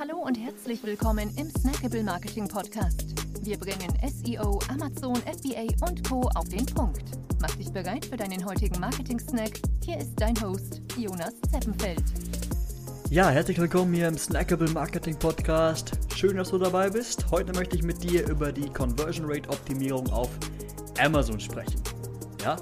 Hallo und herzlich willkommen im Snackable Marketing Podcast. Wir bringen SEO, Amazon, FBA und Co. auf den Punkt. Mach dich bereit für deinen heutigen Marketing-Snack. Hier ist dein Host, Jonas Zeppenfeld. Ja, herzlich willkommen hier im Snackable Marketing Podcast. Schön, dass du dabei bist. Heute möchte ich mit dir über die Conversion Rate Optimierung auf Amazon sprechen. Ja,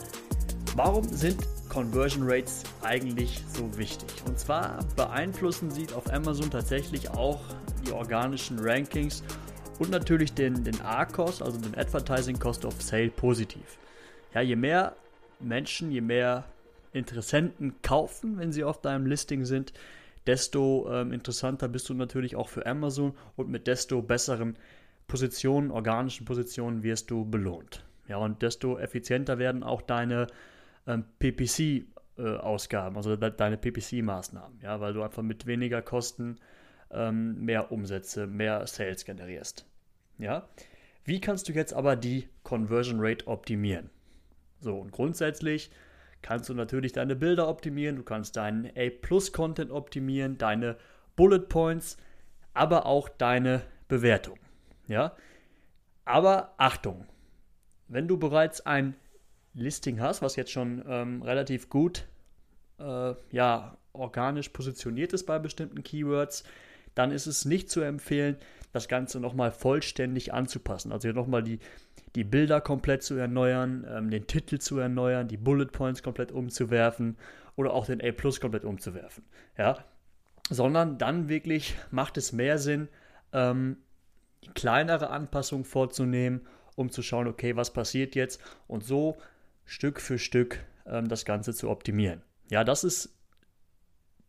warum sind Conversion Rates eigentlich so wichtig? Und zwar beeinflussen sie auf Amazon tatsächlich auch die organischen Rankings und natürlich den, den A-Cost, also den Advertising Cost of Sale positiv. Ja, je mehr Menschen, je mehr Interessenten kaufen, wenn sie auf deinem Listing sind, desto ähm, interessanter bist du natürlich auch für Amazon und mit desto besseren Positionen, organischen Positionen wirst du belohnt. Ja, und desto effizienter werden auch deine ähm, PPC-Ausgaben, äh, also de deine PPC-Maßnahmen, ja, weil du einfach mit weniger Kosten ähm, mehr Umsätze, mehr Sales generierst. Ja? Wie kannst du jetzt aber die Conversion Rate optimieren? So, und grundsätzlich kannst du natürlich deine Bilder optimieren, du kannst deinen A-Plus-Content optimieren, deine Bullet Points, aber auch deine Bewertung. Ja? Aber Achtung, wenn du bereits ein Listing hast, was jetzt schon ähm, relativ gut äh, ja, organisch positioniert ist bei bestimmten Keywords, dann ist es nicht zu empfehlen, das Ganze nochmal vollständig anzupassen. Also nochmal die, die Bilder komplett zu erneuern, ähm, den Titel zu erneuern, die Bullet Points komplett umzuwerfen oder auch den A Plus komplett umzuwerfen. Ja? Sondern dann wirklich macht es mehr Sinn, ähm, kleinere Anpassungen vorzunehmen, um zu schauen, okay, was passiert jetzt und so Stück für Stück ähm, das Ganze zu optimieren. Ja, das ist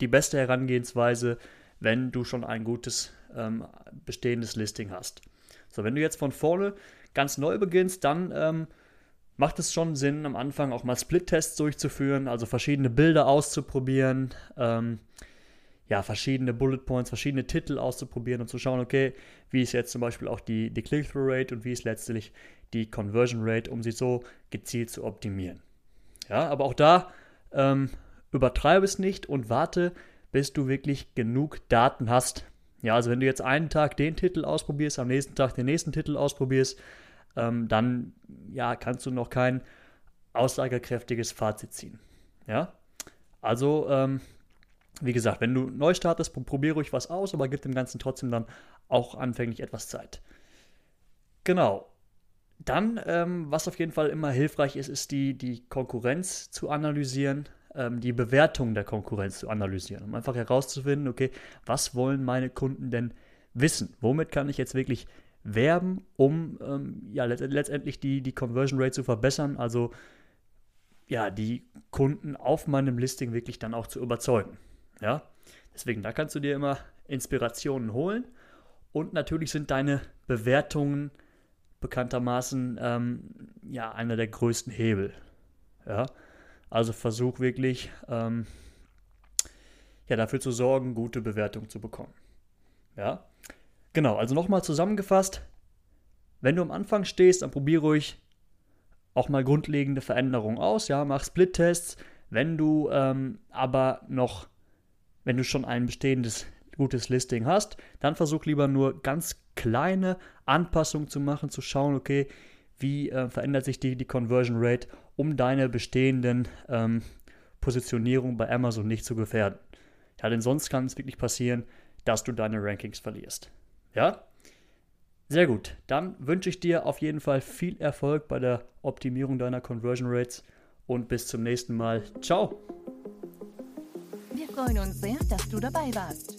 die beste Herangehensweise, wenn du schon ein gutes ähm, bestehendes Listing hast. So, wenn du jetzt von vorne ganz neu beginnst, dann ähm, macht es schon Sinn, am Anfang auch mal Split-Tests durchzuführen, also verschiedene Bilder auszuprobieren, ähm, ja, verschiedene Bullet Points, verschiedene Titel auszuprobieren und zu schauen, okay, wie ist jetzt zum Beispiel auch die, die Click-Through-Rate und wie ist letztlich die Conversion Rate, um sie so gezielt zu optimieren. Ja, aber auch da ähm, übertreibe es nicht und warte, bis du wirklich genug Daten hast. Ja, also wenn du jetzt einen Tag den Titel ausprobierst, am nächsten Tag den nächsten Titel ausprobierst, ähm, dann ja, kannst du noch kein aussagekräftiges Fazit ziehen. Ja, also ähm, wie gesagt, wenn du neu startest, probiere ruhig was aus, aber gib dem Ganzen trotzdem dann auch anfänglich etwas Zeit. Genau. Dann, ähm, was auf jeden Fall immer hilfreich ist, ist die, die Konkurrenz zu analysieren ähm, die Bewertung der Konkurrenz zu analysieren, um einfach herauszufinden, okay, was wollen meine Kunden denn wissen? Womit kann ich jetzt wirklich werben, um ähm, ja letztendlich die, die Conversion Rate zu verbessern, also ja, die Kunden auf meinem Listing wirklich dann auch zu überzeugen. Ja, deswegen, da kannst du dir immer Inspirationen holen und natürlich sind deine Bewertungen bekanntermaßen ähm, ja einer der größten Hebel. Ja, also versuch wirklich ähm, ja, dafür zu sorgen, gute Bewertungen zu bekommen. Ja, genau. Also nochmal zusammengefasst: Wenn du am Anfang stehst, dann probiere ruhig auch mal grundlegende Veränderungen aus. Ja, mach Split-Tests. Wenn du ähm, aber noch, wenn du schon ein bestehendes gutes Listing hast, dann versuch lieber nur ganz kleine Anpassungen zu machen, zu schauen, okay, wie äh, verändert sich die, die Conversion Rate, um deine bestehenden ähm, Positionierungen bei Amazon nicht zu gefährden. Ja, denn sonst kann es wirklich passieren, dass du deine Rankings verlierst. Ja? Sehr gut. Dann wünsche ich dir auf jeden Fall viel Erfolg bei der Optimierung deiner Conversion Rates und bis zum nächsten Mal. Ciao! Wir freuen uns sehr, dass du dabei warst.